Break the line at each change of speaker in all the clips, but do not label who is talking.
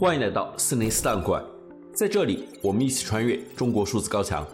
欢迎来到四零四档案馆，在这里我们一起穿越中国数字高墙。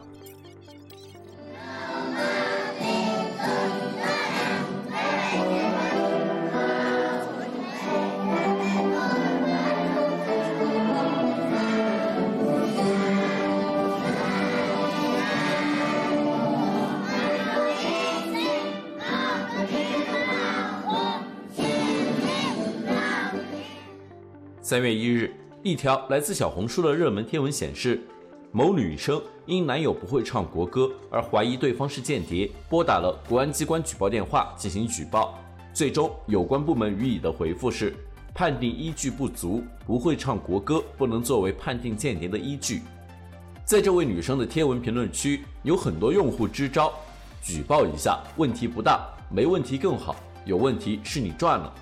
三月一日，一条来自小红书的热门贴文显示，某女生因男友不会唱国歌而怀疑对方是间谍，拨打了国安机关举报电话进行举报。最终，有关部门予以的回复是：判定依据不足，不会唱国歌不能作为判定间谍的依据。在这位女生的贴文评论区，有很多用户支招：举报一下，问题不大；没问题更好；有问题是你赚了。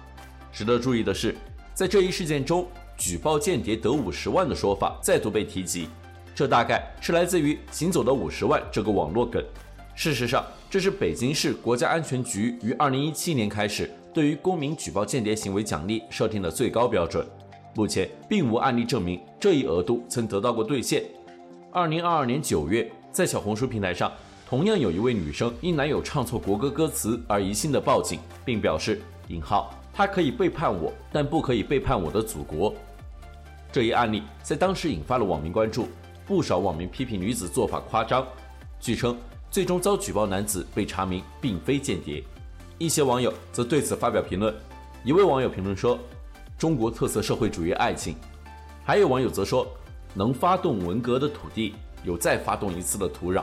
值得注意的是。在这一事件中，举报间谍得五十万的说法再度被提及，这大概是来自于“行走的五十万”这个网络梗。事实上，这是北京市国家安全局于二零一七年开始对于公民举报间谍行为奖励设定的最高标准。目前并无案例证明这一额度曾得到过兑现。二零二二年九月，在小红书平台上，同样有一位女生因男友唱错国歌歌词而疑心的报警，并表示“引号”。他可以背叛我，但不可以背叛我的祖国。这一案例在当时引发了网民关注，不少网民批评女子做法夸张。据称，最终遭举报男子被查明并非间谍。一些网友则对此发表评论。一位网友评论说：“中国特色社会主义爱情。”还有网友则说：“能发动文革的土地，有再发动一次的土壤。”